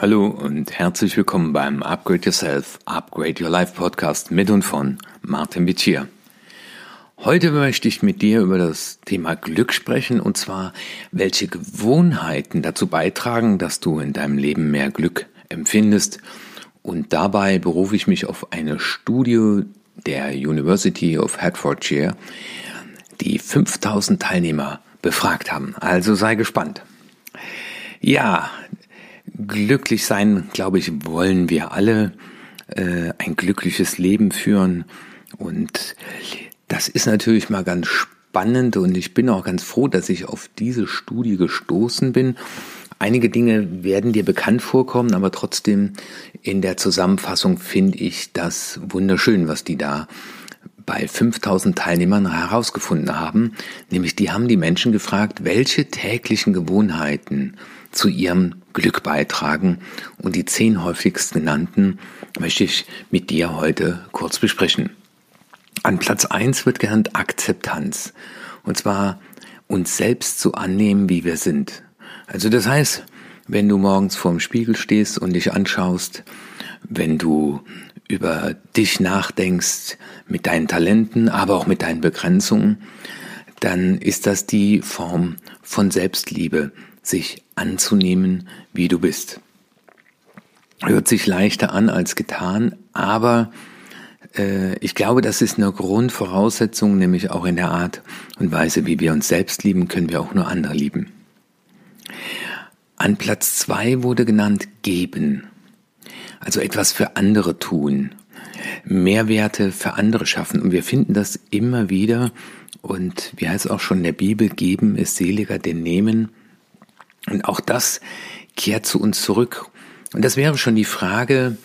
Hallo und herzlich willkommen beim Upgrade Yourself, Upgrade Your Life Podcast mit und von Martin Bittier. Heute möchte ich mit dir über das Thema Glück sprechen und zwar, welche Gewohnheiten dazu beitragen, dass du in deinem Leben mehr Glück empfindest. Und dabei berufe ich mich auf eine Studie der University of Hertfordshire, die 5000 Teilnehmer befragt haben. Also sei gespannt. Ja, glücklich sein, glaube ich, wollen wir alle. Äh, ein glückliches Leben führen. Und das ist natürlich mal ganz spannend und ich bin auch ganz froh, dass ich auf diese Studie gestoßen bin. Einige Dinge werden dir bekannt vorkommen, aber trotzdem in der Zusammenfassung finde ich das wunderschön, was die da bei 5000 Teilnehmern herausgefunden haben. Nämlich die haben die Menschen gefragt, welche täglichen Gewohnheiten zu ihrem Glück beitragen. Und die zehn häufigst genannten möchte ich mit dir heute kurz besprechen. An Platz eins wird genannt Akzeptanz. Und zwar uns selbst zu annehmen, wie wir sind. Also das heißt, wenn du morgens vorm Spiegel stehst und dich anschaust, wenn du über dich nachdenkst mit deinen Talenten, aber auch mit deinen Begrenzungen, dann ist das die Form von Selbstliebe, sich anzunehmen, wie du bist. Hört sich leichter an als getan, aber äh, ich glaube, das ist eine Grundvoraussetzung, nämlich auch in der Art und Weise, wie wir uns selbst lieben, können wir auch nur andere lieben. An Platz zwei wurde genannt geben, also etwas für andere tun, Mehrwerte für andere schaffen. Und wir finden das immer wieder. Und wie heißt es auch schon in der Bibel, geben ist seliger denn nehmen. Und auch das kehrt zu uns zurück. Und das wäre schon die Frage,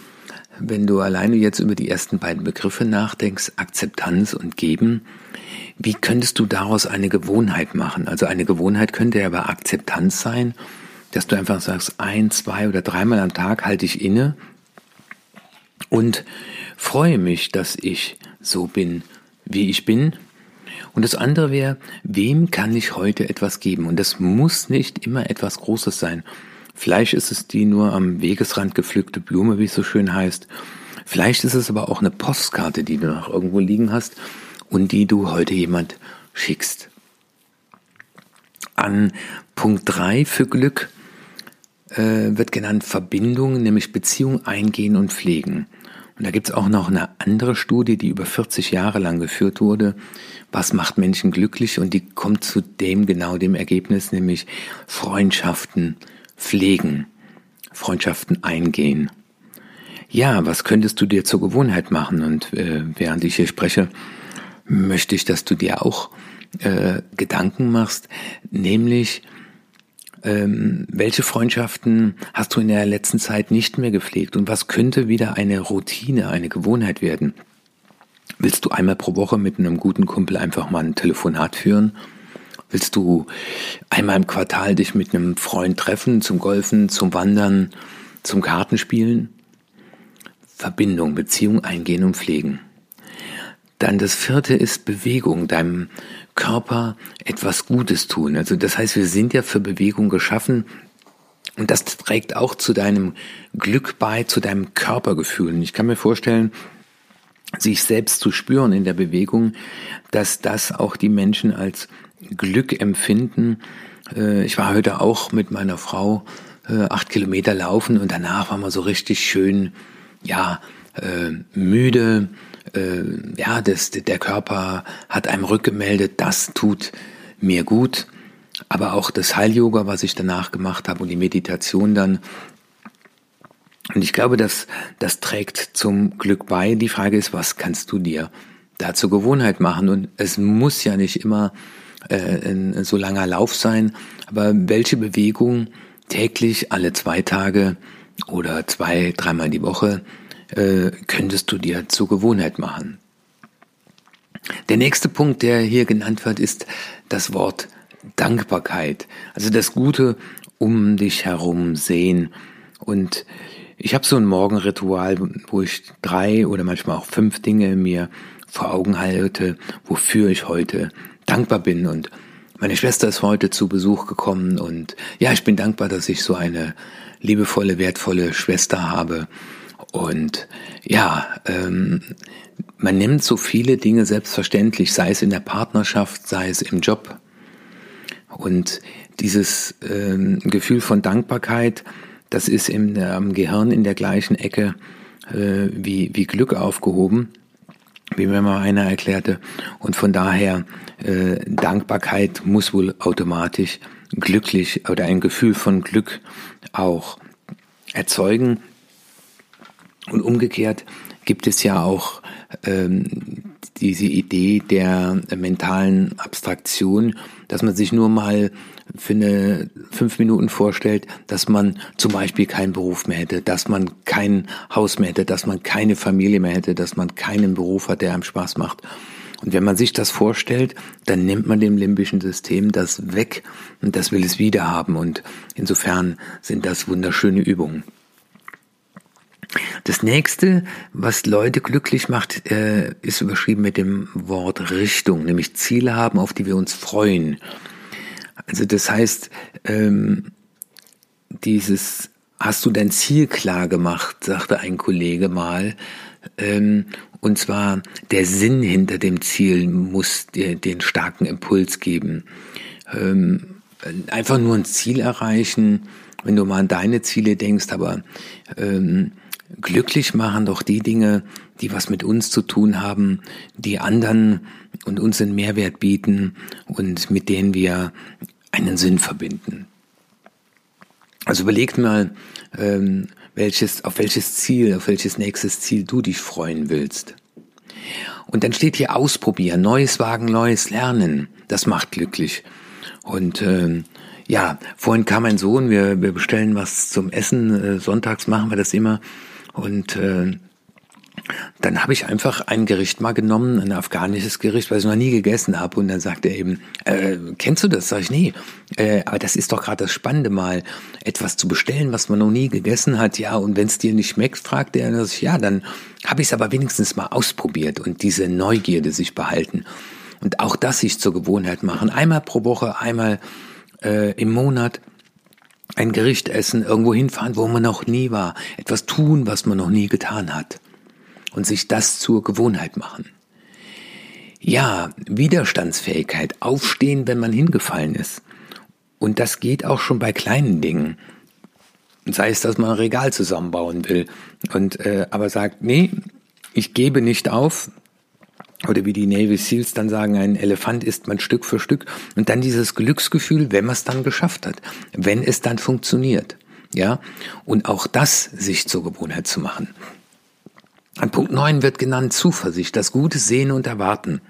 wenn du alleine jetzt über die ersten beiden Begriffe nachdenkst, Akzeptanz und Geben, wie könntest du daraus eine Gewohnheit machen? Also eine Gewohnheit könnte ja bei Akzeptanz sein, dass du einfach sagst, ein, zwei oder dreimal am Tag halte ich inne und freue mich, dass ich so bin, wie ich bin. Und das andere wäre, wem kann ich heute etwas geben? Und das muss nicht immer etwas Großes sein. Vielleicht ist es die nur am Wegesrand gepflückte Blume, wie es so schön heißt. Vielleicht ist es aber auch eine Postkarte, die du noch irgendwo liegen hast und die du heute jemand schickst. An Punkt drei für Glück äh, wird genannt Verbindung, nämlich Beziehung eingehen und pflegen. Und da gibt es auch noch eine andere Studie, die über 40 Jahre lang geführt wurde. Was macht Menschen glücklich? Und die kommt zu dem genau dem Ergebnis, nämlich Freundschaften pflegen, Freundschaften eingehen. Ja, was könntest du dir zur Gewohnheit machen? Und äh, während ich hier spreche, möchte ich, dass du dir auch äh, Gedanken machst, nämlich ähm, welche Freundschaften hast du in der letzten Zeit nicht mehr gepflegt und was könnte wieder eine Routine, eine Gewohnheit werden? Willst du einmal pro Woche mit einem guten Kumpel einfach mal ein Telefonat führen? Willst du einmal im Quartal dich mit einem Freund treffen zum Golfen, zum Wandern, zum Kartenspielen? Verbindung, Beziehung eingehen und pflegen. Dann das vierte ist Bewegung, deinem Körper etwas Gutes tun. Also das heißt, wir sind ja für Bewegung geschaffen und das trägt auch zu deinem Glück bei, zu deinem Körpergefühl. Und ich kann mir vorstellen, sich selbst zu spüren in der Bewegung, dass das auch die Menschen als Glück empfinden. Äh, ich war heute auch mit meiner Frau äh, acht Kilometer laufen und danach war man so richtig schön, ja, äh, müde, äh, ja, das, der Körper hat einem rückgemeldet, das tut mir gut. Aber auch das Heil-Yoga, was ich danach gemacht habe und die Meditation dann. Und ich glaube, dass das trägt zum Glück bei. Die Frage ist, was kannst du dir da zur Gewohnheit machen? Und es muss ja nicht immer äh, ein so langer Lauf sein, aber welche Bewegung täglich, alle zwei Tage oder zwei, dreimal die Woche äh, könntest du dir zur Gewohnheit machen. Der nächste Punkt, der hier genannt wird, ist das Wort Dankbarkeit. Also das Gute um dich herum sehen. Und ich habe so ein Morgenritual, wo ich drei oder manchmal auch fünf Dinge mir vor Augen halte, wofür ich heute dankbar bin. Und Meine Schwester ist heute zu Besuch gekommen und ja, ich bin dankbar, dass ich so eine liebevolle, wertvolle Schwester habe. Und ja, ähm, man nimmt so viele Dinge selbstverständlich, sei es in der Partnerschaft, sei es im Job. Und dieses ähm, Gefühl von Dankbarkeit, das ist im ähm, Gehirn in der gleichen Ecke äh, wie, wie Glück aufgehoben, wie mir mal einer erklärte. Und von daher, äh, Dankbarkeit muss wohl automatisch glücklich oder ein Gefühl von Glück auch erzeugen. Und umgekehrt gibt es ja auch ähm, diese Idee der mentalen Abstraktion, dass man sich nur mal für eine fünf Minuten vorstellt, dass man zum Beispiel keinen Beruf mehr hätte, dass man kein Haus mehr hätte, dass man keine Familie mehr hätte, dass man keinen Beruf hat, der einem Spaß macht. Und wenn man sich das vorstellt, dann nimmt man dem limbischen System das weg und das will es wieder haben. Und insofern sind das wunderschöne Übungen. Das nächste, was Leute glücklich macht, äh, ist überschrieben mit dem Wort Richtung, nämlich Ziele haben, auf die wir uns freuen. Also das heißt, ähm, dieses hast du dein Ziel klar gemacht, sagte ein Kollege mal. Ähm, und zwar der Sinn hinter dem Ziel muss dir den starken Impuls geben. Ähm, einfach nur ein Ziel erreichen, wenn du mal an deine Ziele denkst, aber glücklich machen doch die Dinge, die was mit uns zu tun haben, die anderen und uns einen Mehrwert bieten und mit denen wir einen Sinn verbinden. Also überleg mal, ähm, welches, auf welches Ziel, auf welches nächstes Ziel du dich freuen willst. Und dann steht hier ausprobieren, Neues wagen, Neues lernen. Das macht glücklich. Und ähm, ja, vorhin kam ein Sohn, wir, wir bestellen was zum Essen, äh, sonntags machen wir das immer. Und äh, dann habe ich einfach ein Gericht mal genommen, ein afghanisches Gericht, weil ich noch nie gegessen habe. Und dann sagte er eben, äh, kennst du das? Sag ich, nee. Äh, aber das ist doch gerade das Spannende, mal etwas zu bestellen, was man noch nie gegessen hat. Ja, und wenn es dir nicht schmeckt, fragt er, ich, ja, dann habe ich es aber wenigstens mal ausprobiert und diese Neugierde sich behalten. Und auch das sich zur Gewohnheit machen. Einmal pro Woche, einmal äh, im Monat ein Gericht essen, irgendwo hinfahren, wo man noch nie war, etwas tun, was man noch nie getan hat und sich das zur Gewohnheit machen. Ja, Widerstandsfähigkeit, aufstehen, wenn man hingefallen ist. Und das geht auch schon bei kleinen Dingen. Sei es, dass man ein Regal zusammenbauen will und äh, aber sagt, nee, ich gebe nicht auf, oder wie die Navy Seals dann sagen, ein Elefant isst man Stück für Stück und dann dieses Glücksgefühl, wenn man es dann geschafft hat, wenn es dann funktioniert, ja, und auch das sich zur Gewohnheit zu machen. An Punkt 9 wird genannt Zuversicht, das Gute sehen und erwarten.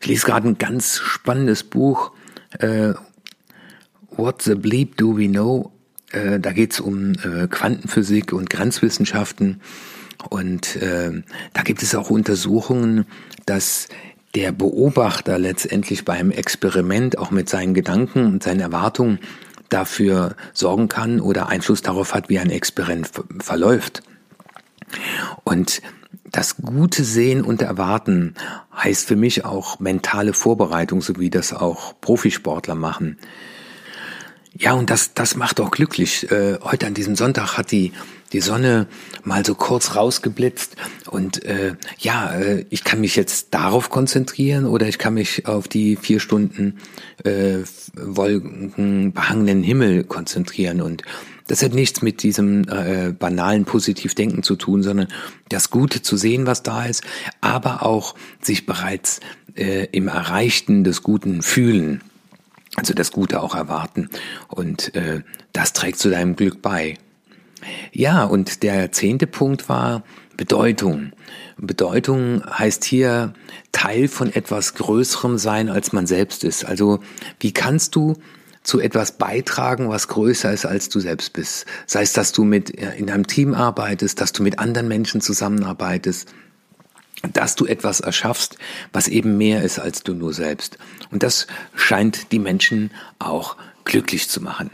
Ich lese gerade ein ganz spannendes Buch, äh, What the Bleep Do We Know? Äh, da geht es um äh, Quantenphysik und Grenzwissenschaften. Und äh, da gibt es auch Untersuchungen, dass der Beobachter letztendlich beim Experiment auch mit seinen Gedanken und seinen Erwartungen dafür sorgen kann oder Einfluss darauf hat, wie ein Experiment verläuft. Und das gute Sehen und Erwarten heißt für mich auch mentale Vorbereitung, so wie das auch Profisportler machen. Ja, und das, das macht auch glücklich. Äh, heute an diesem Sonntag hat die, die Sonne mal so kurz rausgeblitzt und äh, ja, äh, ich kann mich jetzt darauf konzentrieren oder ich kann mich auf die vier Stunden äh, wolkenbehangenen Himmel konzentrieren und das hat nichts mit diesem äh, banalen Positivdenken zu tun, sondern das Gute zu sehen, was da ist, aber auch sich bereits äh, im Erreichten des Guten fühlen also das Gute auch erwarten. Und äh, das trägt zu deinem Glück bei. Ja, und der zehnte Punkt war Bedeutung. Bedeutung heißt hier Teil von etwas Größerem sein, als man selbst ist. Also wie kannst du zu etwas beitragen, was größer ist, als du selbst bist? Sei es, dass du mit in einem Team arbeitest, dass du mit anderen Menschen zusammenarbeitest, dass du etwas erschaffst, was eben mehr ist als du nur selbst. Und das scheint die Menschen auch glücklich zu machen.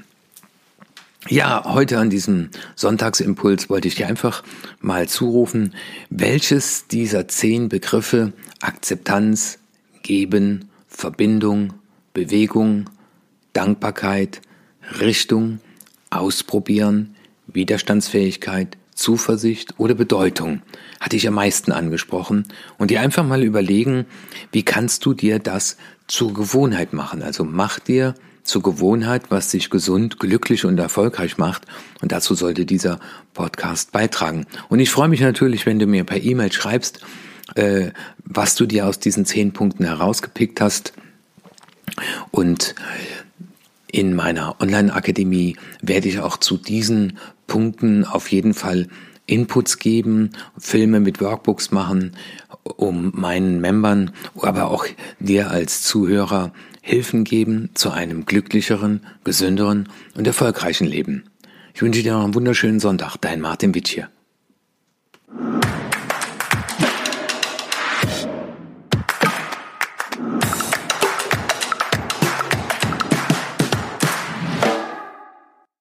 Ja, heute an diesem Sonntagsimpuls wollte ich dir einfach mal zurufen, welches dieser zehn Begriffe Akzeptanz, Geben, Verbindung, Bewegung, Dankbarkeit, Richtung, Ausprobieren, Widerstandsfähigkeit, Zuversicht oder Bedeutung hatte ich am meisten angesprochen und dir einfach mal überlegen, wie kannst du dir das zur Gewohnheit machen? Also mach dir zur Gewohnheit, was dich gesund, glücklich und erfolgreich macht. Und dazu sollte dieser Podcast beitragen. Und ich freue mich natürlich, wenn du mir per E-Mail schreibst, äh, was du dir aus diesen zehn Punkten herausgepickt hast. Und in meiner Online-Akademie werde ich auch zu diesen Punkten auf jeden Fall Inputs geben, Filme mit Workbooks machen, um meinen Membern, aber auch dir als Zuhörer Hilfen geben zu einem glücklicheren, gesünderen und erfolgreichen Leben. Ich wünsche dir noch einen wunderschönen Sonntag, dein Martin Witt hier.